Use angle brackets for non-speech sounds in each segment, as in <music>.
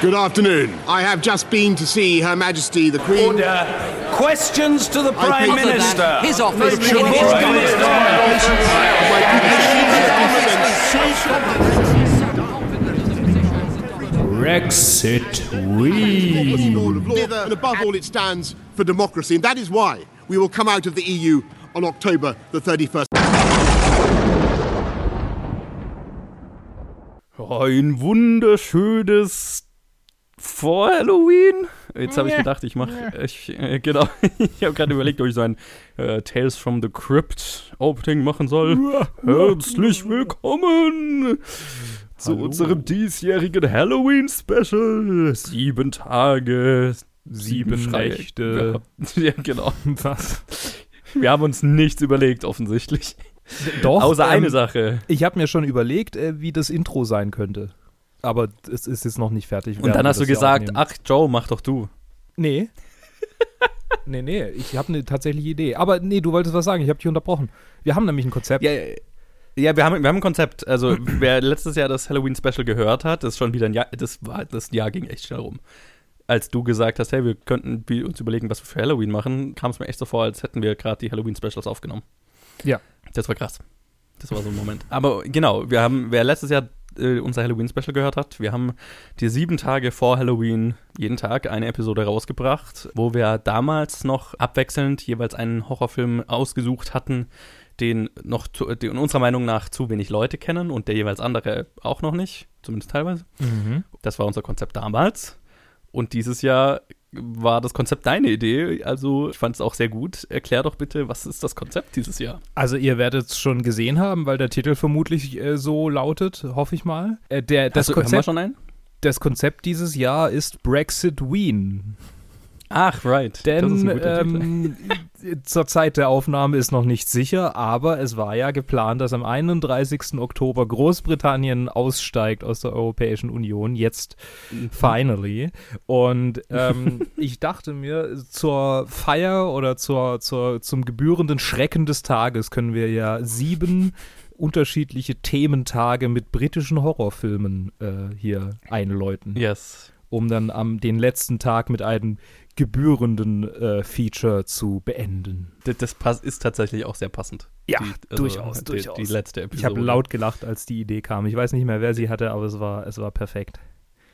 Good afternoon. I have just been to see Her Majesty the Queen. Order. Questions to the Prime Minister. that. His office. Make sure His Prime office. Brexit Lord we. and above all, it stands for democracy, and that is why we will come out of the EU on October the 31st. Ein wunderschönes vor Halloween. Jetzt habe ich gedacht, ich mache, ich, äh, genau, <laughs> ich habe gerade überlegt, ob ich so ein äh, Tales from the Crypt Opening machen soll. Herzlich willkommen zu Hallo. unserem diesjährigen Halloween Special. Sieben Tage, sieben, Sieben. Nächte. <laughs> Ja, genau. <laughs> Was? Wir haben uns nichts überlegt, offensichtlich. Doch. Außer ähm, eine Sache. Ich habe mir schon überlegt, äh, wie das Intro sein könnte. Aber es ist jetzt noch nicht fertig. Und dann hast du gesagt, ach Joe, mach doch du. Nee. <laughs> nee, nee, ich habe eine tatsächliche Idee. Aber nee, du wolltest was sagen, ich habe dich unterbrochen. Wir haben nämlich ein Konzept. Ja, ja wir, haben, wir haben ein Konzept. Also, <clears throat> wer letztes Jahr das Halloween-Special gehört hat, das ist schon wieder ein Jahr, das, war, das Jahr ging echt schnell rum. Als du gesagt hast, hey, wir könnten uns überlegen, was wir für Halloween machen, kam es mir echt so vor, als hätten wir gerade die Halloween-Specials aufgenommen. Ja. Das war krass. Das war so ein Moment. Aber genau, wir haben, wer letztes Jahr äh, unser Halloween-Special gehört hat, wir haben die sieben Tage vor Halloween jeden Tag eine Episode rausgebracht, wo wir damals noch abwechselnd jeweils einen Horrorfilm ausgesucht hatten, den noch zu, den unserer Meinung nach zu wenig Leute kennen und der jeweils andere auch noch nicht, zumindest teilweise. Mhm. Das war unser Konzept damals. Und dieses Jahr war das Konzept deine Idee. Also ich fand es auch sehr gut. Erklär doch bitte, was ist das Konzept dieses Jahr? Also ihr werdet es schon gesehen haben, weil der Titel vermutlich äh, so lautet, hoffe ich mal. Äh, der, das, Hast du, Konzept, schon einen? das Konzept dieses Jahr ist Brexit Wien. Ach, right. Denn ähm, zur Zeit der Aufnahme ist noch nicht sicher, aber es war ja geplant, dass am 31. Oktober Großbritannien aussteigt aus der Europäischen Union, jetzt Mhm. finally. Und <laughs> ähm, ich dachte mir, zur Feier oder zur, zur, zum gebührenden Schrecken des Tages können wir ja sieben unterschiedliche Thementage mit britischen Horrorfilmen äh, hier einläuten Yes. Um dann am den letzten Tag mit einem gebührenden äh, Feature zu beenden. Das, das pass, ist tatsächlich auch sehr passend. Ja, Die- durchaus, die, durchaus. Die letzte Episode. Ich habe laut gelacht, als die Idee kam. Ich weiß nicht mehr, wer sie hatte, aber es war, es war perfekt.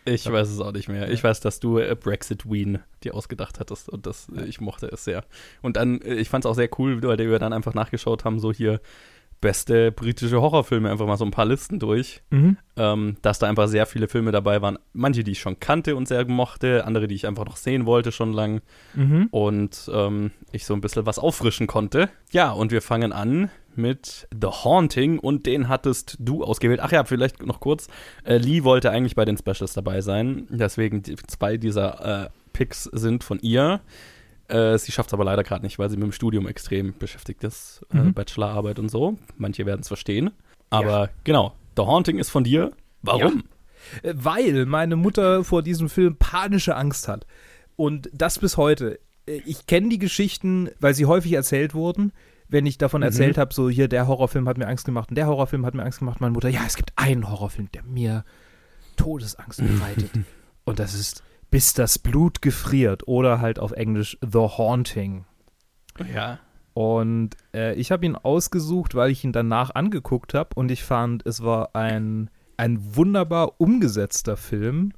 Ich weiß es auch nicht mehr. Ich weiß, dass du äh, Brexit Wien dir ausgedacht hattest und das, äh, ich mochte es sehr. Und dann, äh, ich fand es auch sehr cool, weil wir dann einfach nachgeschaut haben, so hier beste britische Horrorfilme, einfach mal so ein paar Listen durch. ähm, dass da einfach sehr viele Filme dabei waren. Manche, die ich schon kannte und sehr mochte, andere, die ich einfach noch sehen wollte schon lang. Mhm. Und ähm, ich so ein bisschen was auffrischen konnte. Ja, und wir fangen an mit The Haunting und den hattest du ausgewählt. Ach ja, vielleicht noch kurz. Äh, Lee wollte eigentlich bei den Specials dabei sein. Deswegen die, zwei dieser äh, Picks sind von ihr. Äh, sie schafft es aber leider gerade nicht, weil sie mit dem Studium extrem beschäftigt ist. Äh, Mhm. Bachelorarbeit und so. Manche werden es verstehen. Aber genau, The Haunting ist von dir. Warum? Äh, Weil meine Mutter vor diesem Film panische Angst hat. Und das bis heute. Äh, Ich kenne die Geschichten, weil sie häufig erzählt wurden. Wenn ich davon erzählt habe, so hier, der Horrorfilm hat mir Angst gemacht und der Horrorfilm hat mir Angst gemacht, meine Mutter, ja, es gibt einen Horrorfilm, der mir Todesangst bereitet. <laughs> und das ist Bis das Blut gefriert oder halt auf Englisch The Haunting. Ja. Und äh, ich habe ihn ausgesucht, weil ich ihn danach angeguckt habe und ich fand, es war ein, ein wunderbar umgesetzter Film,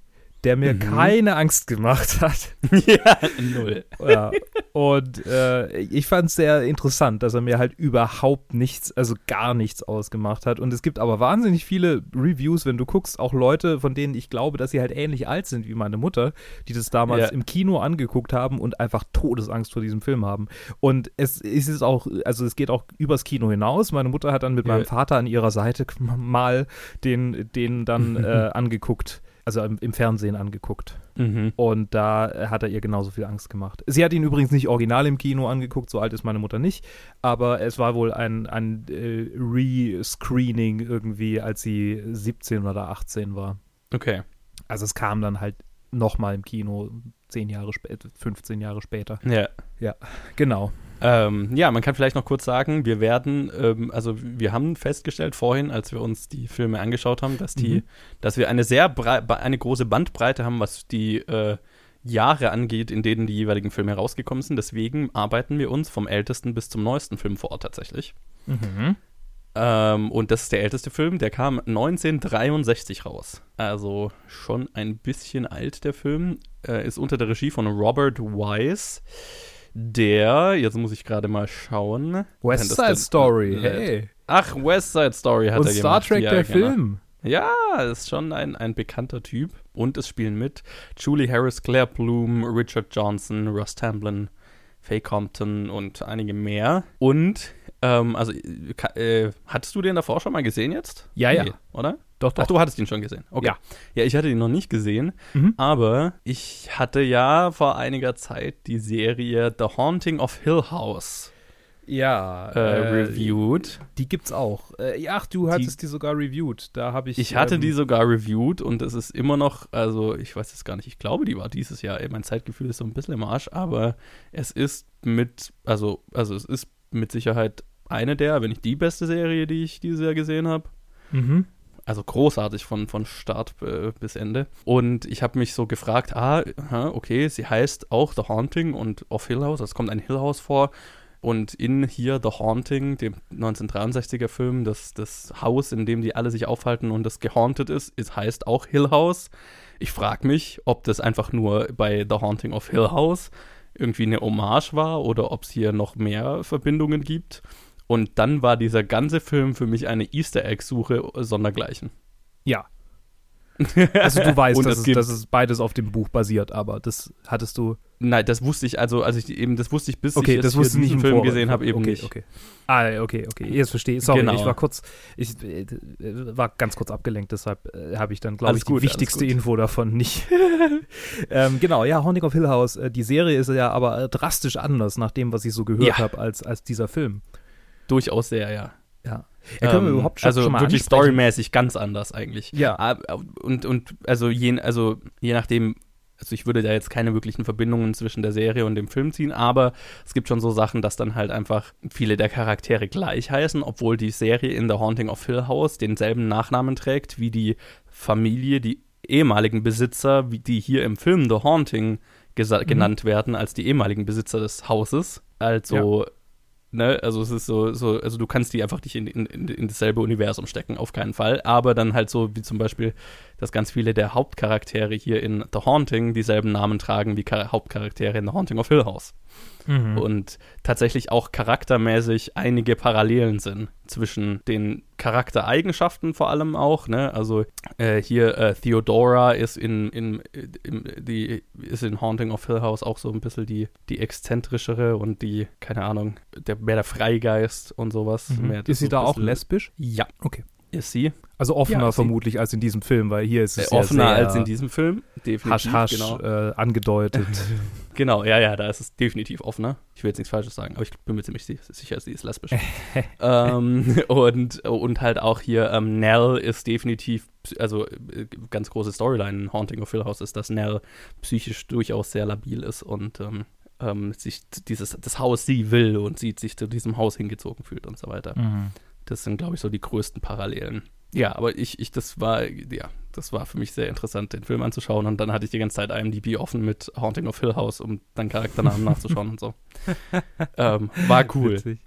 der mir Mhm. keine Angst gemacht hat. <laughs> ja, null. ja. Und äh, ich fand es sehr interessant, dass er mir halt überhaupt nichts, also gar nichts ausgemacht hat. Und es gibt aber wahnsinnig viele Reviews, wenn du guckst, auch Leute, von denen ich glaube, dass sie halt ähnlich alt sind wie meine Mutter, die das damals Ja. im Kino angeguckt haben und einfach Todesangst vor diesem Film haben. Und es ist auch, also es geht auch übers Kino hinaus. Meine Mutter hat dann mit Ja. meinem Vater an ihrer Seite mal den, den dann <laughs> äh, angeguckt. Also im, im Fernsehen angeguckt. Mhm. Und da hat er ihr genauso viel Angst gemacht. Sie hat ihn übrigens nicht original im Kino angeguckt, so alt ist meine Mutter nicht. Aber es war wohl ein, ein äh, Re-Screening irgendwie, als sie 17 oder 18 war. Okay. Also es kam dann halt nochmal im Kino, 10 Jahre später, 15 Jahre später. Ja. Ja, genau. Ähm, ja, man kann vielleicht noch kurz sagen, wir werden, ähm, also wir haben festgestellt vorhin, als wir uns die Filme angeschaut haben, dass die, Mhm. dass wir eine sehr eine große Bandbreite haben, was die äh, Jahre angeht, in denen die jeweiligen Filme rausgekommen sind. Deswegen arbeiten wir uns vom ältesten bis zum neuesten Film vor tatsächlich. Mhm. Ähm, und das ist der älteste Film, der kam 1963 raus. Also schon ein bisschen alt, der Film. Äh, ist unter der Regie von Robert Wise, der, jetzt muss ich gerade mal schauen. West Side Story, hey. Ach, West Side Story hat Und er Star gemacht. Trek, ja, der genau. Film. Ja, ist schon ein, ein bekannter Typ. Und es spielen mit Julie Harris, Claire Bloom, Richard Johnson, Russ Tamblyn, Faye Compton und einige mehr. Und, ähm, also, äh, hattest du den davor schon mal gesehen jetzt? Ja, ja. Nee, oder? Doch, doch. Ach, du hattest ihn schon gesehen. Okay. Ja. Ja, ich hatte ihn noch nicht gesehen, Mhm. aber ich hatte ja vor einiger Zeit die Serie The Haunting of Hill House ja, äh, reviewed. Die gibt's auch. Äh, ach, du hattest die, sogar reviewed. Da habe ich. Ich hatte ähm, die sogar reviewed und es ist immer noch, also ich weiß es gar nicht, ich glaube, die war dieses Jahr, mein Zeitgefühl ist so ein bisschen im Arsch, aber es ist mit, also, also es ist mit Sicherheit eine der, wenn nicht die beste Serie, die ich dieses Jahr gesehen habe. Mhm. Also großartig von, von Start äh, bis Ende. Und ich habe mich so gefragt, ah, okay, sie heißt auch The Haunting und of Hill House, es kommt ein Hill House vor. Und in hier The Haunting, dem 1963er Film, das, das Haus, in dem die alle sich aufhalten und das gehauntet ist, ist heißt auch Hill House. Ich frage mich, ob das einfach nur bei The Haunting of Hill House irgendwie eine Hommage war oder ob es hier noch mehr Verbindungen gibt. Und dann war dieser ganze Film für mich eine Easter Egg-Suche sondergleichen. Ja. <laughs> Also du weißt, dass es gibt- dass es beides auf dem Buch basiert, aber das hattest du. Nein, das wusste ich, also, also ich eben, das wusste ich, bis Okay, ich das wusste nicht diesen im Film Vorfeld. gesehen habe, eben okay, nicht. Okay. Ah, okay, okay. Jetzt verstehe ich. Sorry, Genau. ich war kurz, ich äh, war ganz kurz abgelenkt, deshalb äh, habe ich dann, glaube ich, die wichtigste. Info davon nicht. <laughs> ähm, genau, ja, Haunting of Hill House. Äh, die Serie ist ja aber drastisch anders, nach dem, was ich so gehört Ja. habe, als, als dieser Film. Durchaus sehr, ja. Ja. ja können wir Ähm, überhaupt schon, also schon mal wirklich ansprechen? storymäßig ganz anders eigentlich. Ja. Ah, Und, und also, je, also je nachdem, also ich würde da jetzt keine wirklichen Verbindungen zwischen der Serie und dem Film ziehen, aber es gibt schon so Sachen, dass dann halt einfach viele der Charaktere gleich heißen, obwohl die Serie in The Haunting of Hill House denselben Nachnamen trägt wie die Familie, die ehemaligen Besitzer, wie die hier im Film The Haunting gesa- genannt werden, als die ehemaligen Besitzer des Hauses. Also Ne, also es ist so, so, also du kannst die einfach nicht in, in, in dasselbe Universum stecken, auf keinen Fall. Aber dann halt so, wie zum Beispiel, dass ganz viele der Hauptcharaktere hier in The Haunting dieselben Namen tragen wie Char Hauptcharaktere in The Haunting of Hill House. Mhm. Und tatsächlich auch charaktermäßig einige Parallelen sind zwischen den Charaktereigenschaften vor allem auch, ne? Also äh, hier äh, Theodora ist in, in, in, die ist in Haunting of Hill House auch so ein bisschen die, die exzentrischere und die, keine Ahnung, der, mehr der Freigeist und sowas. Mhm. Ist sie da auch lesbisch? Ja. Okay. Ist sie. Also offener Ja, vermutlich als in diesem Film, weil hier ist Äh, es ja offener sehr als in diesem Film. Definitiv. Hasch, Hasch genau. äh, angedeutet. <laughs> Genau, ja, ja, da ist es definitiv offener. Ich will jetzt nichts Falsches sagen, aber ich bin mir ziemlich si- sicher, sie ist lesbisch. <laughs> ähm, <laughs> und, und halt auch hier, ähm, Nell ist definitiv, also äh, ganz große Storyline in Haunting of Hill House ist, dass Nell psychisch durchaus sehr labil ist und ähm, ähm, sich dieses, das Haus sie will und sie sich zu diesem Haus hingezogen fühlt und so weiter. mhm. Das sind, glaube ich, so die größten Parallelen. Ja, aber ich, ich, das war, ja, das war für mich sehr interessant, den Film anzuschauen. Und dann hatte ich die ganze Zeit IMDb offen mit Haunting of Hill House, um dann Charakternamen nachzuschauen und so. <laughs> Ähm, war cool. Witzig.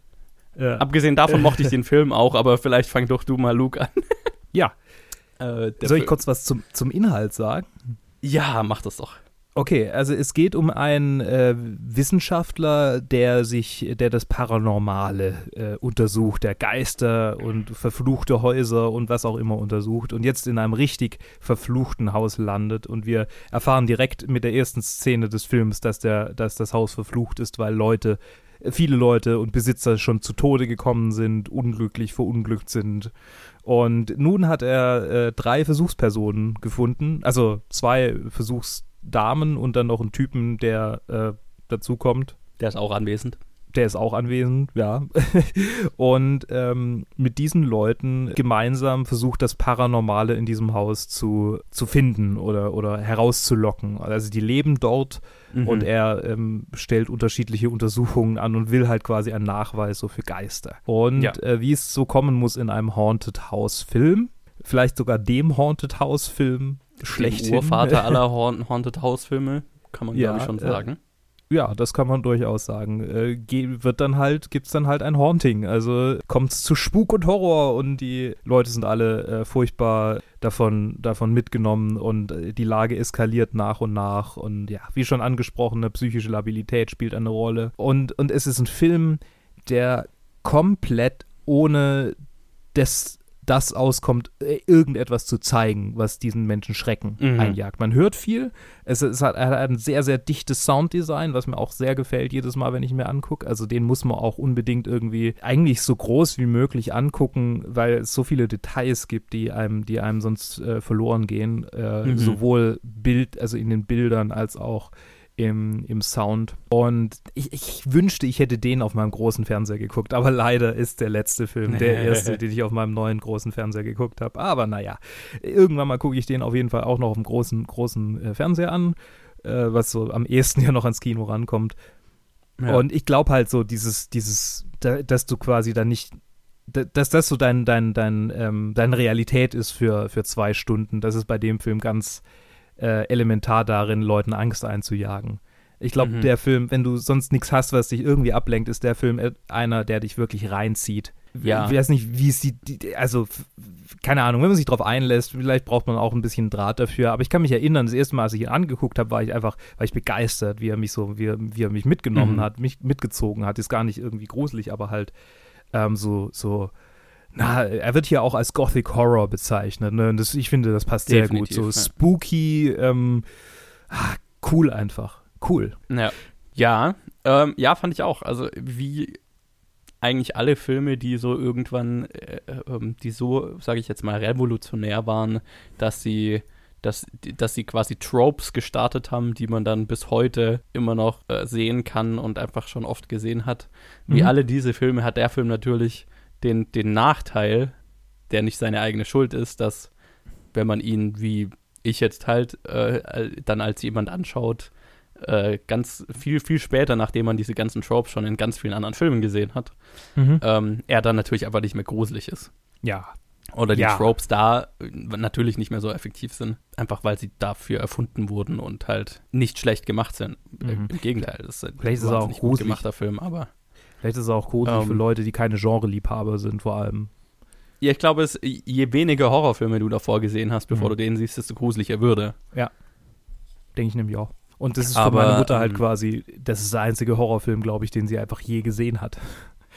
Ja. Abgesehen davon mochte ich den Film auch, aber vielleicht fang doch du mal Luke an. ja. Äh, Soll ich Film- kurz was zum, zum Inhalt sagen? Ja, mach das doch. Okay, also es geht um einen äh, Wissenschaftler, der sich, der das Paranormale äh, untersucht, der Geister und verfluchte Häuser und was auch immer untersucht und jetzt in einem richtig verfluchten Haus landet und wir erfahren direkt mit der ersten Szene des Films, dass der, dass das Haus verflucht ist, weil Leute, viele Leute und Besitzer schon zu Tode gekommen sind, unglücklich verunglückt sind. Und nun hat er äh, drei Versuchspersonen gefunden, also zwei Versuchsdamen und dann noch einen Typen, der äh, dazukommt. Der ist auch anwesend. der ist auch anwesend, ja. <laughs> Und ähm, mit diesen Leuten gemeinsam versucht das Paranormale in diesem Haus zu, zu finden oder, oder herauszulocken. Also die leben dort mhm. und er ähm, stellt unterschiedliche Untersuchungen an und will halt quasi einen Nachweis so für Geister. Und ja. äh, wie es so kommen muss in einem Haunted House Film, vielleicht sogar dem Haunted House Film schlecht. Urvater <laughs> aller Haunted House Filme, kann man ja, glaube ich schon äh, sagen. Äh, ja, das kann man durchaus sagen. Äh, wird dann halt, gibt's dann halt ein Haunting. Also kommt's zu Spuk und Horror und die Leute sind alle äh, furchtbar davon, davon mitgenommen und äh, die Lage eskaliert nach und nach. Und ja, wie schon angesprochen, eine psychische Labilität spielt eine Rolle. Und, und es ist ein Film, der komplett ohne das das auskommt, äh, irgendetwas zu zeigen, was diesen Menschen Schrecken mhm. einjagt. Man hört viel, es, es hat, hat, ein sehr, sehr dichtes Sounddesign, was mir auch sehr gefällt jedes Mal, wenn ich mir angucke. Also den muss man auch unbedingt irgendwie eigentlich so groß wie möglich angucken, weil es so viele Details gibt, die einem, die einem sonst äh, verloren gehen. Äh, mhm. Sowohl Bild, also in den Bildern als auch im, im Sound. Und ich, ich, wünschte, ich hätte den auf meinem großen Fernseher geguckt, aber leider ist der letzte Film der <laughs> erste, den ich auf meinem neuen großen Fernseher geguckt habe. Aber naja, irgendwann mal gucke ich den auf jeden Fall auch noch auf dem großen, großen äh, Fernseher an, äh, was so am ehesten <laughs> ja noch ans Kino rankommt. Ja. Und ich glaube halt so, dieses, dieses, da, dass du quasi dann nicht dass das so dein, dein, dein, ähm, deine Realität ist für, für zwei Stunden. Das ist bei dem Film ganz, äh, elementar darin, Leuten Angst einzujagen. Ich glaube, mhm. der Film, wenn du sonst nichts hast, was dich irgendwie ablenkt, ist der Film einer, der dich wirklich reinzieht. Ja. Ich weiß nicht, wie es die, also keine Ahnung, wenn man sich darauf einlässt, vielleicht braucht man auch ein bisschen Draht dafür, aber ich kann mich erinnern, das erste Mal, als ich ihn angeguckt habe, war ich einfach, war ich begeistert, wie er mich so, wie er, wie er mich mitgenommen mhm. hat, mich mitgezogen hat. Ist gar nicht irgendwie gruselig, aber halt ähm, so, so na, er wird hier auch als Gothic Horror bezeichnet. Ne? Und das, ich finde, das passt Definitiv, sehr gut. So ja. spooky, ähm, ah, cool einfach. Cool. Ja, ja, ähm, ja, fand ich auch. Also wie eigentlich alle Filme, die so irgendwann, äh, äh, die so, sage ich jetzt mal, revolutionär waren, dass sie dass, dass sie quasi Tropes gestartet haben, die man dann bis heute immer noch äh, sehen kann und einfach schon oft gesehen hat. Wie mhm. alle diese Filme hat der Film natürlich den, den Nachteil, der nicht seine eigene Schuld ist, dass wenn man ihn wie ich jetzt halt äh, dann als jemand anschaut, äh, ganz viel, viel später, nachdem man diese ganzen Tropes schon in ganz vielen anderen Filmen gesehen hat, mhm. ähm, er dann natürlich einfach nicht mehr gruselig ist. Ja. Oder die ja. Tropes da natürlich nicht mehr so effektiv sind, einfach weil sie dafür erfunden wurden und halt nicht schlecht gemacht sind. Mhm. Im Gegenteil, das ist Vielleicht ist auch gemachter Film, aber Vielleicht ist es auch gruselig um, für ähm. Leute, die keine Genre-Liebhaber sind, vor allem. Ja, ich glaube, es, je weniger Horrorfilme du davor gesehen hast, bevor mhm. du den siehst, desto gruseliger würde. Ja. Denke ich nämlich auch. Und das ist für Aber, meine Mutter halt ähm, quasi, das ist der einzige Horrorfilm, glaube ich, den sie einfach je gesehen hat.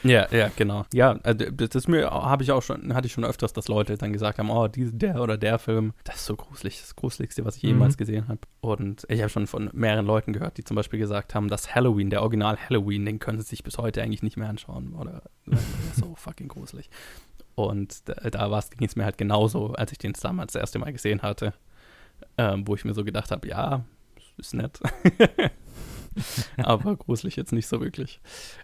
Ja, ja, genau. Ja, also das ist mir, habe ich auch schon, hatte ich schon öfters, dass Leute dann gesagt haben, oh, die, der oder der Film, das ist so gruselig, das Gruseligste, was ich mhm. jemals gesehen habe. Und ich habe schon von mehreren Leuten gehört, die zum Beispiel gesagt haben, dass Halloween, der Original Halloween, den können sie sich bis heute eigentlich nicht mehr anschauen. Oder so <laughs> fucking gruselig. Und da, da ging es mir halt genauso, als ich den damals das erste Mal gesehen hatte, ähm, wo ich mir so gedacht habe, ja, ist nett. <laughs> <laughs> aber gruselig jetzt nicht so wirklich.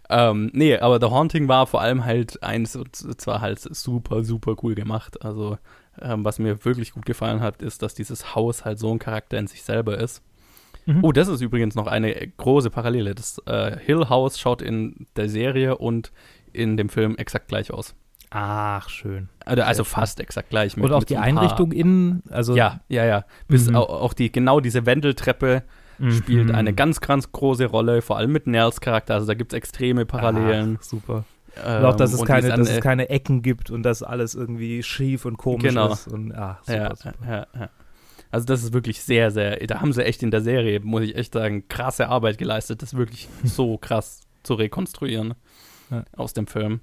Ähm, nee, aber The Haunting war vor allem halt eins, zwar halt super, super cool gemacht. Also, ähm, was mir wirklich gut gefallen hat, ist, dass dieses Haus halt so ein Charakter in sich selber ist. Mhm. Oh, das ist übrigens noch eine große Parallele. Das äh, Hill House schaut in der Serie und in dem Film exakt gleich aus. Ach, schön. Also, also fast exakt gleich. Mit, und auch die Einrichtung innen, also. Ja, ja, ja. Bis mhm. auch, auch, die, genau diese Wendeltreppe mhm. spielt eine ganz, ganz große Rolle, vor allem mit Nels Charakter. Also da gibt es extreme Parallelen. Ach, super. Ähm, auch, dass es, keine, dass es keine Ecken gibt und dass alles irgendwie schief und komisch genau. ist. Und, ah, super, ja, super. Ja, ja. Also das ist wirklich sehr, sehr, da haben sie echt in der Serie, muss ich echt sagen, krasse Arbeit geleistet, das wirklich <laughs> so krass zu rekonstruieren aus dem Film.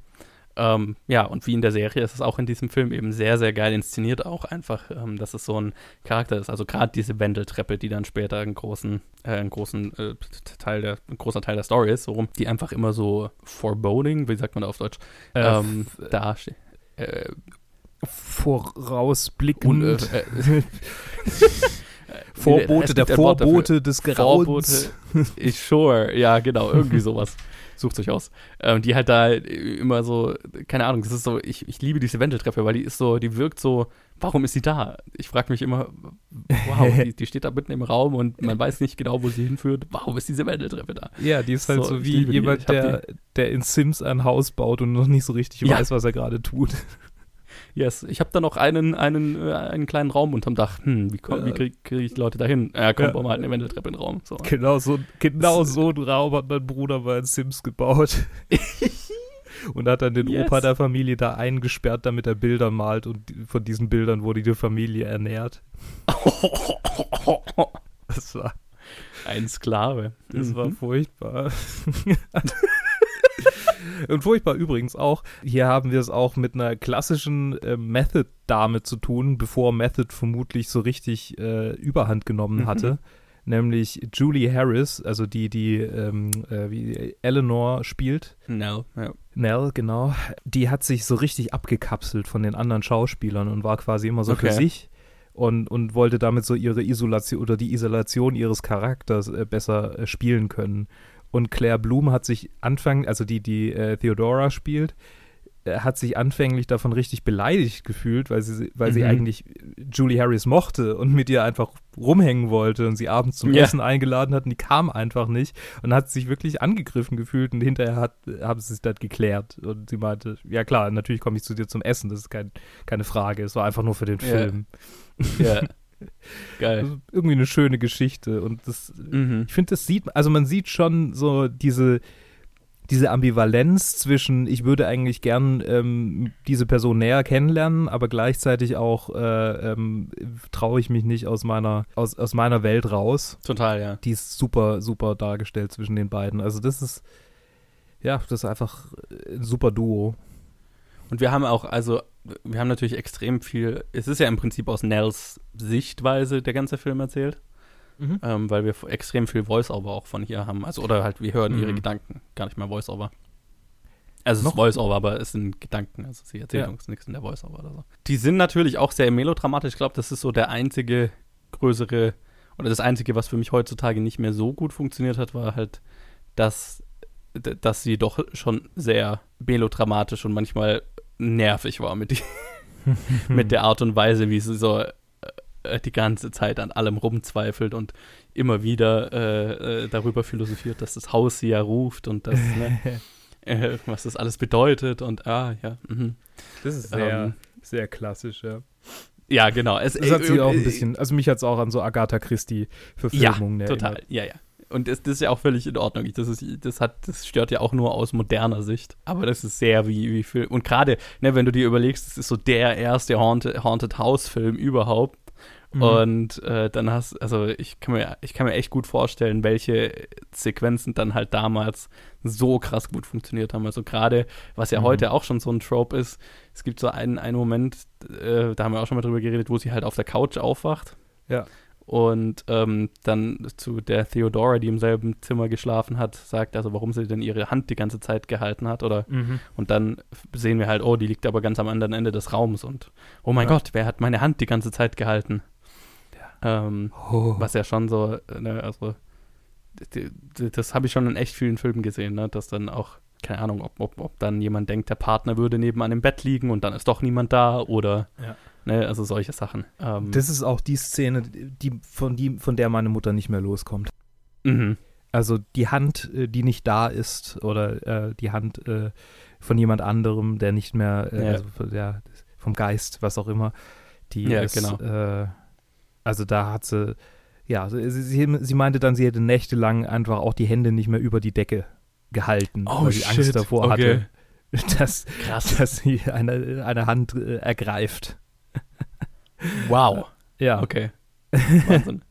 Ähm, ja, und wie in der Serie ist es auch in diesem Film eben sehr, sehr geil inszeniert, auch einfach, ähm, dass es so ein Charakter ist. Also gerade diese Wendeltreppe, die dann später einen großen, äh, einen großen äh, Teil der, ein großer Teil der Story ist, so rum, die einfach immer so foreboding, wie sagt man da auf Deutsch, äh, ähm, da äh, vorausblickend. <laughs> äh, Vorbote, der Vorbote des Grauens. Vorbote, ich sure, ja, genau, irgendwie <laughs> sowas. Sucht euch aus. Ähm, die halt da immer so, keine Ahnung, das ist so, ich, ich liebe diese Wendeltreppe, weil die ist so, die wirkt so, warum ist sie da? Ich frage mich immer, wow, <laughs> die, die, steht da mitten im Raum und man weiß nicht genau, wo sie hinführt. Warum ist diese Wendeltreppe da? Ja, die ist halt so, so wie jemand, der, der in Sims ein Haus baut und noch nicht so richtig ja. weiß, was er gerade tut. Yes, ich habe da noch einen, einen, äh, einen kleinen Raum unterm Dach. Hm, wie, komm, wie kriege krieg ich die Leute da hin? Ja, komm, ja. bauen wir halt eine Wendeltreppe in den Raum. So. Genau, so, genau so einen Raum hat mein Bruder bei Sims gebaut. <laughs> und hat dann den yes. Opa der Familie da eingesperrt, damit er Bilder malt und von diesen Bildern wurde die Familie ernährt. <laughs> das war ein Sklave. Das mhm. war furchtbar. <laughs> Und furchtbar übrigens auch, hier haben wir es auch mit einer klassischen äh, Method-Dame zu tun, bevor Method vermutlich so richtig äh, Überhand genommen mhm. hatte. Mhm. Nämlich Julie Harris, also die, die ähm, äh, wie Eleanor spielt. Nell, ja. Nell, genau. Die hat sich so richtig abgekapselt von den anderen Schauspielern und war quasi immer so okay. für sich und, und wollte damit so ihre Isolation oder die Isolation ihres Charakters äh, besser äh, spielen können. Und Claire Bloom hat sich anfangs, also die, die äh, Theodora spielt, äh, hat sich anfänglich davon richtig beleidigt gefühlt, weil sie, weil mhm. sie eigentlich Julie Harris mochte und mit ihr einfach rumhängen wollte und sie abends zum ja. Essen eingeladen hat und die kam einfach nicht und hat sich wirklich angegriffen gefühlt und hinterher hat, haben sie es dann geklärt und sie meinte, ja klar, natürlich komme ich zu dir zum Essen, das ist kein, keine Frage, es war einfach nur für den Film. Ja. <laughs> Geil. Irgendwie eine schöne Geschichte. Und das, mhm. ich finde, das sieht, also man sieht schon so diese, diese Ambivalenz zwischen, ich würde eigentlich gern ähm, diese Person näher kennenlernen, aber gleichzeitig auch äh, ähm, traue ich mich nicht aus meiner, aus, aus meiner Welt raus. Total, ja. Die ist super, super dargestellt zwischen den beiden. Also das ist, ja, das ist einfach ein super Duo. Und wir haben auch, also, wir haben natürlich extrem viel, es ist ja im Prinzip aus Nels Sichtweise der ganze Film erzählt. Mhm. Ähm, weil wir extrem viel Voice-Over auch von hier haben. Also, oder halt, wir hören mhm. ihre Gedanken, gar nicht mehr Voice-Over. Also, es ist Voice-Over, aber es sind Gedanken. Also, sie erzählt ja. uns nichts in der Voice-Over oder so. Die sind natürlich auch sehr melodramatisch. Ich glaube, das ist so der einzige größere, oder das einzige, was für mich heutzutage nicht mehr so gut funktioniert hat, war halt, dass, dass sie doch schon sehr melodramatisch und manchmal nervig war mit, die, <laughs> mit der Art und Weise, wie sie so äh, die ganze Zeit an allem rumzweifelt und immer wieder äh, äh, darüber philosophiert, dass das Haus sie ja ruft und das, ne, <laughs> äh, was das alles bedeutet und ah, ja. Mh. Das ist sehr, ähm, sehr klassisch, ja. Ja, genau. Es, das hat sie auch ein bisschen, also mich hat es auch an so Agatha Christie-Verfilmungen ja, total, ja, ja. Und das, das, ist ja auch völlig in Ordnung. Das, ist, das, hat, das stört ja auch nur aus moderner Sicht. Aber das ist sehr wie, wie viel. Und gerade, ne, wenn du dir überlegst, das ist so der erste Haunted, Haunted House-Film überhaupt. Mhm. Und äh, dann hast, also ich kann, mir, ich kann mir echt gut vorstellen, welche Sequenzen dann halt damals so krass gut funktioniert haben. Also gerade, was ja mhm. heute auch schon so ein Trope ist, es gibt so einen, einen Moment, äh, da haben wir auch schon mal drüber geredet, wo sie halt auf der Couch aufwacht. Ja. Und ähm, dann zu der Theodora, die im selben Zimmer geschlafen hat, sagt also, warum sie denn ihre Hand die ganze Zeit gehalten hat. Oder mhm. und dann sehen wir halt, oh, die liegt aber ganz am anderen Ende des Raums und oh mein ja. Gott, wer hat meine Hand die ganze Zeit gehalten? Ähm, oh. Was ja schon so, ne, also das habe ich schon in echt vielen Filmen gesehen, ne, dass dann auch, keine Ahnung, ob, ob, ob dann jemand denkt, der Partner würde nebenan im Bett liegen und dann ist doch niemand da oder ja. Ne, also solche Sachen. Ähm, das ist auch die Szene, die, von, die, von der meine Mutter nicht mehr loskommt. Mhm. Also die Hand, äh, die nicht da ist oder äh, die Hand äh, von jemand anderem, der nicht mehr, äh, ja. also ja, vom Geist, was auch immer, die ja, ist, genau. Äh, also da hat sie, ja, sie, sie, sie, meinte dann, sie hätte nächtelang einfach auch die Hände nicht mehr über die Decke gehalten, oh, weil sie shit. Angst davor okay. hatte, <laughs> dass, Krass. dass sie eine, eine Hand äh, ergreift. <laughs> Wow. Ja. Okay. <laughs> Wahnsinn.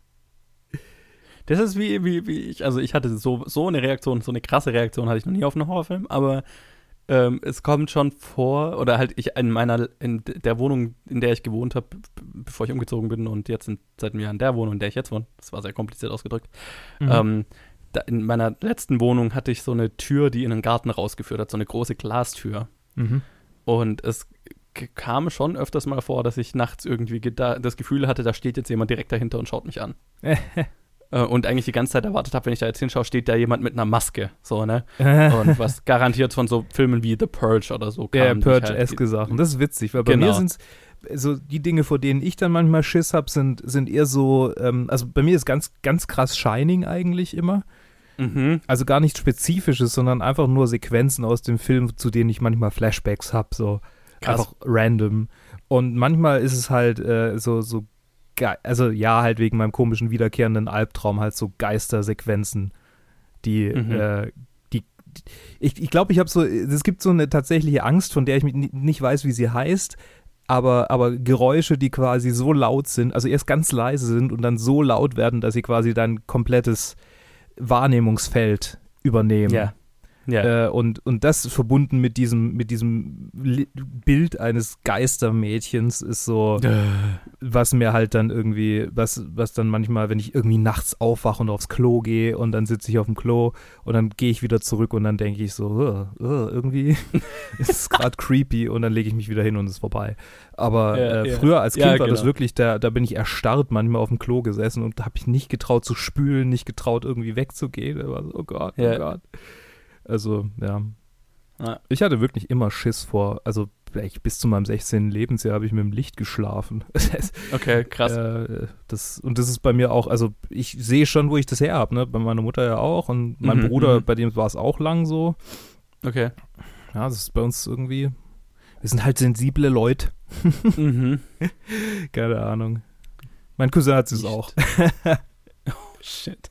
Das ist wie, wie, wie ich, also ich hatte so, so eine Reaktion, so eine krasse Reaktion hatte ich noch nie auf einen Horrorfilm, aber ähm, es kommt schon vor, oder halt ich in meiner, in der Wohnung, in der ich gewohnt habe, bevor ich umgezogen bin und jetzt in, seit einem Jahr in der Wohnung, in der ich jetzt wohne, das war sehr kompliziert ausgedrückt, mhm. ähm, da, in meiner letzten Wohnung hatte ich so eine Tür, die in den Garten rausgeführt hat, so eine große Glastür. Mhm. Und es kam schon öfters mal vor, dass ich nachts irgendwie das Gefühl hatte, da steht jetzt jemand direkt dahinter und schaut mich an. <laughs> äh, und eigentlich die ganze Zeit erwartet habe, wenn ich da jetzt hinschaue, steht da jemand mit einer Maske, so, ne? <laughs> und was garantiert von so Filmen wie The Purge oder so Ja, kam. die ich halt- Purge-eske Sachen. Das ist witzig, weil bei Genau. mir sind so die Dinge, vor denen ich dann manchmal Schiss habe, sind, sind eher so, ähm, also bei mir ist ganz, ganz krass Shining eigentlich immer. Mhm. Also gar nichts Spezifisches, sondern einfach nur Sequenzen aus dem Film, zu denen ich manchmal Flashbacks habe, so Krass. einfach random. Und manchmal ist es halt äh, so, so, ge- also ja, halt wegen meinem komischen wiederkehrenden Albtraum halt so Geistersequenzen, die, Mhm. äh, die, die ich, ich glaube, ich habe so, es gibt so eine tatsächliche Angst, von der ich ni- nicht weiß, wie sie heißt, aber, aber Geräusche, die quasi so laut sind, also erst ganz leise sind und dann so laut werden, dass sie quasi dein komplettes Wahrnehmungsfeld übernehmen. Ja. Ja. Äh, und, und das verbunden mit diesem, mit diesem Bild eines Geistermädchens ist so, was mir halt dann irgendwie, was, was dann manchmal, wenn ich irgendwie nachts aufwache und aufs Klo gehe und dann sitze ich auf dem Klo und dann gehe ich wieder zurück und dann denke ich so, uh, uh, irgendwie <laughs> ist es gerade creepy und dann lege ich mich wieder hin und es ist vorbei. Aber Ja, äh, ja. früher als Kind war das genau. wirklich, da, da bin ich erstarrt manchmal auf dem Klo gesessen und habe ich nicht getraut zu spülen, nicht getraut irgendwie wegzugehen. Da war so, oh Gott, oh. Gott. Also, ja. Ja. Ich hatte wirklich immer Schiss vor, also ich, bis zu meinem 16. Lebensjahr habe ich mit dem Licht geschlafen. <laughs> Okay, krass. äh, das, und das ist bei mir auch, also ich sehe schon, wo ich das her habe, ne? Bei meiner Mutter ja auch und mein Mhm, Bruder, mhm. bei dem war es auch lang so. Okay. Ja, das ist bei uns irgendwie, wir sind halt sensible Leute. mhm. <laughs> Keine Ahnung. Mein Cousin hat es auch. <laughs> Shit.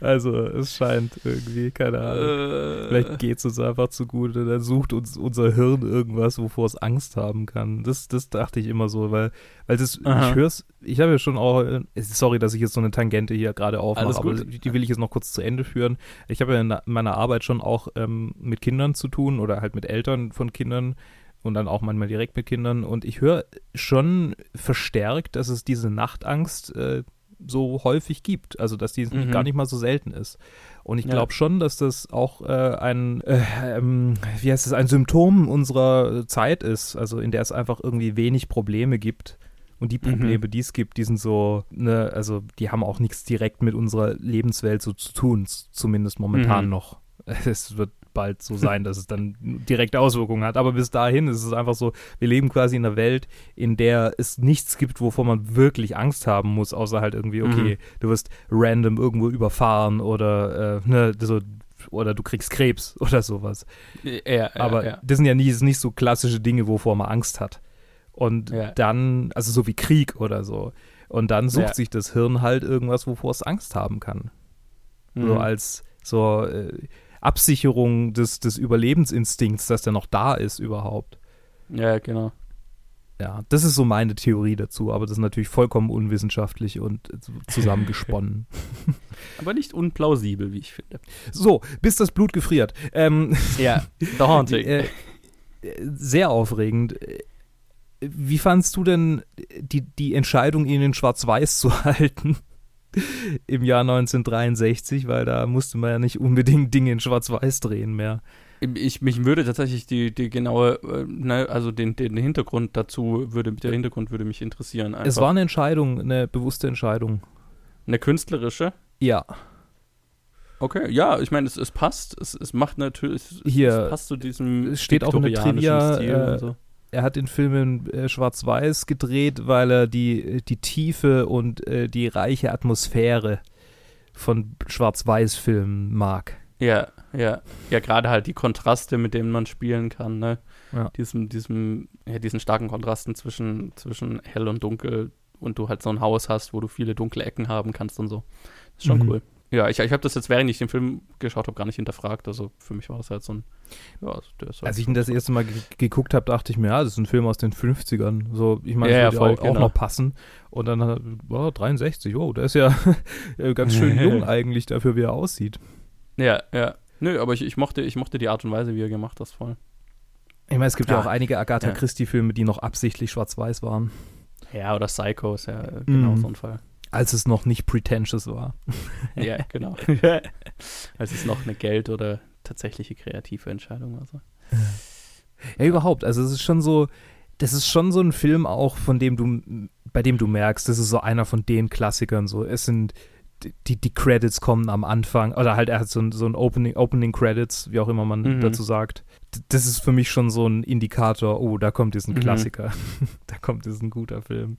Also es scheint irgendwie, keine Ahnung. Äh, Vielleicht geht es uns einfach zu gut. Dann sucht uns unser Hirn irgendwas, wovor es Angst haben kann. Das, das dachte ich immer so, weil, weil das, Aha. ich höre es, ich habe ja schon auch, sorry, dass ich jetzt so eine Tangente hier gerade aufmache, aber die will ich jetzt noch kurz zu Ende führen. Ich habe ja in meiner Arbeit schon auch ähm, mit Kindern zu tun oder halt mit Eltern von Kindern und dann auch manchmal direkt mit Kindern und ich höre schon verstärkt, dass es diese Nachtangst äh, so häufig gibt, also dass die Mhm. gar nicht mal so selten ist. Und ich Ja. glaube schon, dass das auch äh, ein, äh, ähm, wie heißt es, ein Symptom unserer Zeit ist, also in der es einfach irgendwie wenig Probleme gibt. Und die Mhm. Probleme, die es gibt, die sind so, ne, also die haben auch nichts direkt mit unserer Lebenswelt so zu tun, zumindest momentan Mhm. noch. <laughs> Es wird bald so sein, dass es dann direkte Auswirkungen hat. Aber bis dahin ist es einfach so, wir leben quasi in einer Welt, in der es nichts gibt, wovor man wirklich Angst haben muss, außer halt irgendwie, okay, Mhm. du wirst random irgendwo überfahren oder, äh, ne, so, oder du kriegst Krebs <laughs> oder sowas. ja, Aber ja. das sind ja nie, nicht so klassische Dinge, wovor man Angst hat. Und dann, also so wie Krieg oder so. Und dann sucht sich das Hirn halt irgendwas, wovor es Angst haben kann. So Mhm. als so äh, Absicherung des, des Überlebensinstinkts, dass der noch da ist überhaupt. Ja, genau. Ja, das ist so meine Theorie dazu, aber das ist natürlich vollkommen unwissenschaftlich und zusammengesponnen. <laughs> <laughs> Aber nicht unplausibel, wie ich finde. so, bis das Blut gefriert. Ähm, <laughs> Ja, The Haunting. äh, sehr aufregend. Wie fandst du denn die, die Entscheidung, ihn in Schwarz-Weiß zu halten? <laughs> Im Jahr 1963, weil da musste man ja nicht unbedingt Dinge in Schwarz-Weiß drehen mehr. Ich, mich würde tatsächlich die, die genaue, äh, ne, also den, den Hintergrund dazu würde, der Hintergrund würde mich interessieren. Einfach. Es war eine Entscheidung, eine bewusste Entscheidung. eine künstlerische. Ja, Okay, ja, ich meine, es, es passt. Es, es macht natürlich, es, Hier, es passt zu diesem es steht auch viktorianischen Trivia, Stil äh, und so. Er hat den Film in äh, Schwarz-Weiß gedreht, weil er die, die Tiefe und äh, die reiche Atmosphäre von Schwarz-Weiß-Filmen mag. Ja, ja. Ja, gerade halt die Kontraste, mit denen man spielen kann, ne? Ja. Diesem, diesem, ja, diesen starken Kontrasten zwischen, zwischen hell und dunkel und du halt so ein Haus hast, wo du viele dunkle Ecken haben kannst und so. ist schon Mhm. cool. Ja, ich, ich habe das jetzt, während ich den Film geschaut habe, gar nicht hinterfragt. Also für mich war das halt so ein, ja, ist halt Als ich ihn das erste Mal ge geguckt habe, dachte ich mir, ja, das ist ein Film aus den 50ern. So, ich meine, Ja, ja, das würde voll, auch, auch genau. noch passen. Und dann, hat- oh, 63, wow, der ist ja <laughs> äh, ganz schön jung <laughs> eigentlich dafür, wie er aussieht. Ja, ja. Nö, aber ich, ich, mochte, ich mochte die Art und Weise, wie er gemacht das voll. Ich meine, es gibt ja, Ja. auch einige Agatha. Christie-Filme, die noch absichtlich schwarz-weiß waren, Ja, oder Psycho ist ja äh, genau Mhm. so ein Fall. Als es noch nicht pretentious war. <laughs> Ja, genau. <laughs> Als es noch eine Geld- oder tatsächliche kreative Entscheidung war. So. Ja, überhaupt. Also es ist schon so, das ist schon so ein Film auch, von dem du, bei dem du merkst, das ist so einer von den Klassikern. So, es sind die, die Credits kommen am Anfang, oder halt er hat so ein, so ein Opening, Opening Credits, wie auch immer man Mhm. dazu sagt. Das ist für mich schon so ein Indikator, oh, da kommt jetzt ein Mhm. Klassiker. <laughs> da kommt jetzt ein guter Film.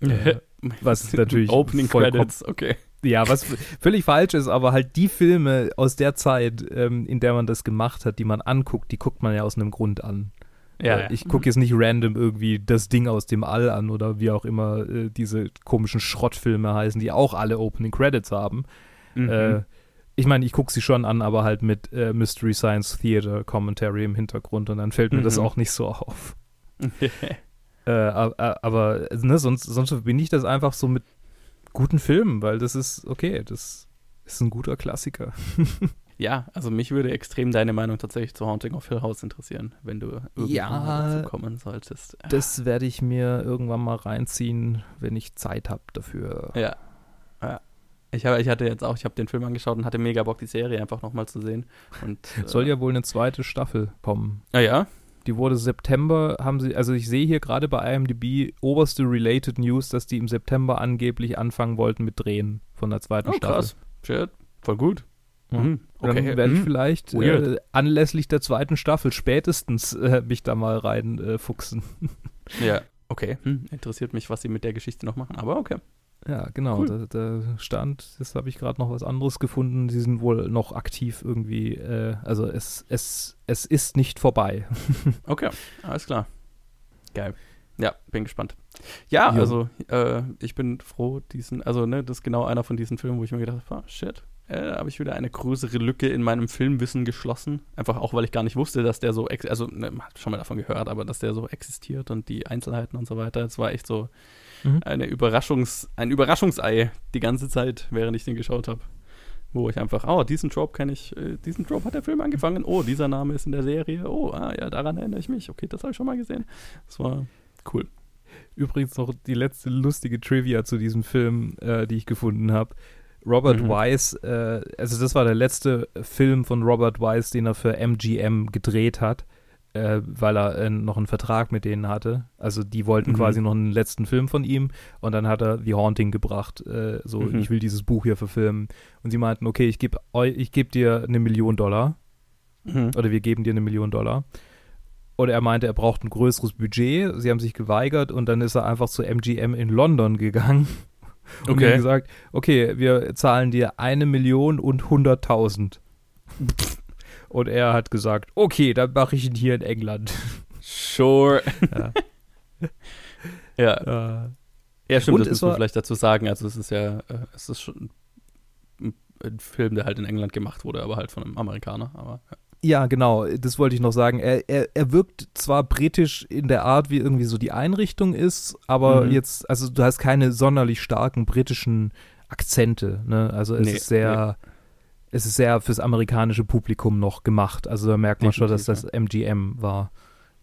Äh, was <laughs> natürlich Opening Credits, okay. Ja, was völlig falsch ist, aber halt die Filme aus der Zeit, ähm, in der man das gemacht hat, die man anguckt, die guckt man ja aus einem Grund an. Äh, Ich gucke jetzt nicht random irgendwie das Ding aus dem All an oder wie auch immer äh, diese komischen Schrottfilme heißen, die auch alle Opening Credits haben. Mhm. Äh, ich meine, ich gucke sie schon an, aber halt mit äh, Mystery Science Theater Commentary im Hintergrund und dann fällt mir das Mhm. auch nicht so auf. <laughs> Äh, aber ne, sonst, sonst verbinde ich das einfach so mit guten Filmen, weil das ist okay, das ist ein guter Klassiker. <laughs> ja, also mich würde extrem deine Meinung tatsächlich zu Haunting of Hill House interessieren, wenn du irgendwann Ja. dazu kommen solltest. Das werde ich mir irgendwann mal reinziehen, wenn ich Zeit habe dafür. Ja. ja. Ich, hab, ich hatte jetzt auch, ich habe den Film angeschaut und hatte mega Bock, die Serie einfach nochmal zu sehen. Und, äh, Soll ja wohl eine zweite Staffel kommen. Ah ja? Die wurde September, haben sie, also ich sehe hier gerade bei IMDb oberste Related News, dass die im September angeblich anfangen wollten mit Drehen von der zweiten Oh, Staffel. krass. Shit. Voll gut. Mhm. Und Okay. Dann werde ich Mhm. vielleicht äh, anlässlich der zweiten Staffel spätestens äh, mich da mal rein äh, fuchsen. Ja, <laughs> okay. Hm. Interessiert mich, was sie mit der Geschichte noch machen, aber okay. Ja, genau. Cool. Da, da stand, das habe ich gerade noch was anderes gefunden. Sie sind wohl noch aktiv irgendwie. Äh, also es, es, es ist nicht vorbei. <laughs> Okay, alles klar. Geil. Ja, bin gespannt. Ja, Jo. also äh, ich bin froh, diesen, also ne, das ist genau einer von diesen Filmen, wo ich mir gedacht habe, ah, shit, äh, habe ich wieder eine größere Lücke in meinem Filmwissen geschlossen. Einfach auch, weil ich gar nicht wusste, dass der so, ex also ne, schon mal davon gehört, aber dass der so existiert und die Einzelheiten und so weiter. Es war echt so Mhm. eine Überraschungs, ein Überraschungsei die ganze Zeit, während ich den geschaut habe. Wo ich einfach, oh, diesen Drop kenne ich, äh, diesen Drop hat der Film angefangen, oh, dieser Name ist in der Serie, oh, ah ja, daran erinnere ich mich, okay, das habe ich schon mal gesehen. Das war cool. Übrigens noch die letzte lustige Trivia zu diesem Film, äh, die ich gefunden habe. Robert Mhm. Wise, äh, also das war der letzte Film von Robert Wise, den er für MGM gedreht hat, äh, weil er äh, noch einen Vertrag mit denen hatte. Also die wollten Mhm. quasi noch einen letzten Film von ihm und dann hat er The Haunting gebracht, äh, so Mhm. ich will dieses Buch hier verfilmen. Und sie meinten, okay, ich gebe ich geb dir eine Million Dollar Mhm. oder wir geben dir eine Million Dollar. Und er meinte, er braucht ein größeres Budget. Sie haben sich geweigert und dann ist er einfach zu MGM in London gegangen <laughs> und Okay. gesagt, okay, wir zahlen dir eine Million und hunderttausend. <laughs> Und er hat gesagt, okay, dann mache ich ihn hier in England. Sure. Ja. <laughs> ja, Äh, ja, stimmt, Und das muss man vielleicht dazu sagen. Also es ist ja, äh, es ist schon ein, ein Film, der halt in England gemacht wurde, aber halt von einem Amerikaner. Aber ja. Ja, genau, das wollte ich noch sagen. Er, er, er wirkt zwar britisch in der Art, wie irgendwie so die Einrichtung ist, aber Mhm. jetzt, also du hast keine sonderlich starken britischen Akzente, ne? Also es Nee, ist sehr, es ist sehr fürs amerikanische Publikum noch gemacht. Also da merkt man schon, dass das Definitiv, MGM war,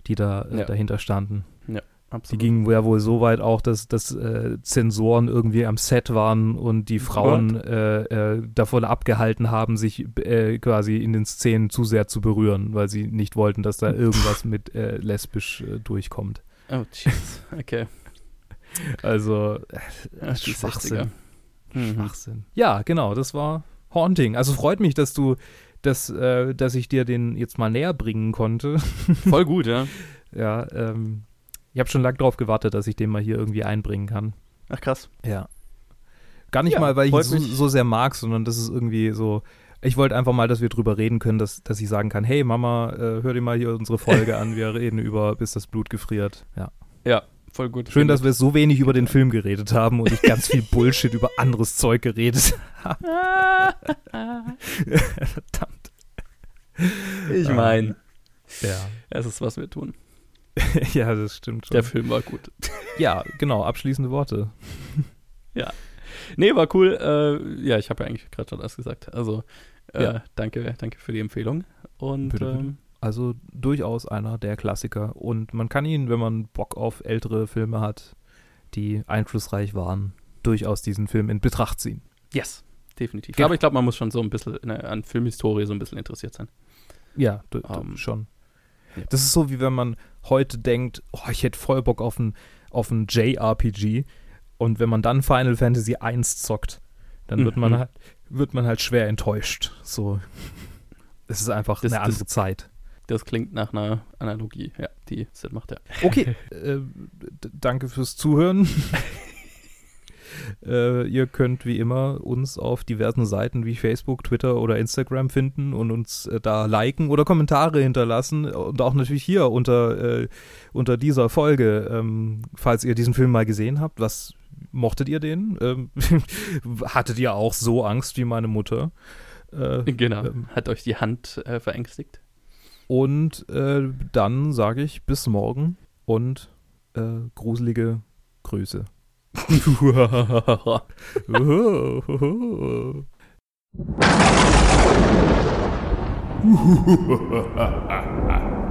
die da äh, Ja. dahinter standen. Die absolut. gingen ja wohl so weit auch, dass, dass äh, Zensoren irgendwie am Set waren und die Frauen äh, äh, davon abgehalten haben, sich äh, quasi in den Szenen zu sehr zu berühren, weil sie nicht wollten, dass da <laughs> irgendwas mit äh, lesbisch äh, durchkommt. Oh, jeez. Okay. Also Ja, die Schwachsinn. 60er. Mhm. Schwachsinn. Ja, genau, das war Haunting. Also freut mich, dass du, dass, äh, dass ich dir den jetzt mal näher bringen konnte. <laughs> Voll gut, ja. ja, ähm, ich habe schon lange drauf gewartet, dass ich den mal hier irgendwie einbringen kann. Ach krass. Ja. Gar nicht Ja, mal, weil ich ihn so, so sehr mag, sondern das ist irgendwie so. Ich wollte einfach mal, dass wir drüber reden können, dass, dass ich sagen kann, hey Mama, äh, hör dir mal hier unsere Folge an, wir reden über, bis das Blut gefriert. Ja. Ja, voll gut. Schön, dass wir so wenig über den Film geredet haben und ich ganz viel <laughs> Bullshit über anderes Zeug geredet habe. <laughs> Verdammt. Ich meine, Ja. es ist, was wir tun. <laughs> ja, das stimmt schon. Der Film war gut. ja, genau, abschließende Worte. Nee, war cool. Äh, ja, ich habe ja eigentlich gerade schon alles gesagt. Also, äh, Ja. danke, danke für die Empfehlung. Und Bitte, bitte. ähm, Also durchaus einer der Klassiker. Und man kann ihn, wenn man Bock auf ältere Filme hat, die einflussreich waren, durchaus diesen Film in Betracht ziehen. yes, definitiv. Genau. Aber ich glaube, man muss schon so ein bisschen ne, an Filmhistorie so ein bisschen interessiert sein. Ja, du, du, Ähm, schon. ja. Das ist so, wie wenn man heute denkt, oh, ich hätte voll Bock auf ein, auf ein JRPG. Und wenn man dann Final Fantasy 1 zockt, dann wird man Mhm. halt, wird man halt schwer enttäuscht. So. <laughs> Es ist einfach Das- eine andere das- Zeit. Das klingt nach einer Analogie, ja, die Sinn macht, ja. Okay, <laughs> äh, danke fürs Zuhören. <laughs> äh, ihr könnt wie immer uns auf diversen Seiten wie Facebook, Twitter oder Instagram finden und uns äh, da liken oder Kommentare hinterlassen und auch natürlich hier unter, äh, unter dieser Folge, ähm, falls ihr diesen Film mal gesehen habt, was mochtet ihr den? Ähm, <laughs> hattet ihr auch so Angst wie meine Mutter? Äh, Genau. Ähm. Hat euch die Hand äh, verängstigt? Und äh, dann sage ich bis morgen und äh, gruselige Grüße. <laughs> <laughs> <laughs>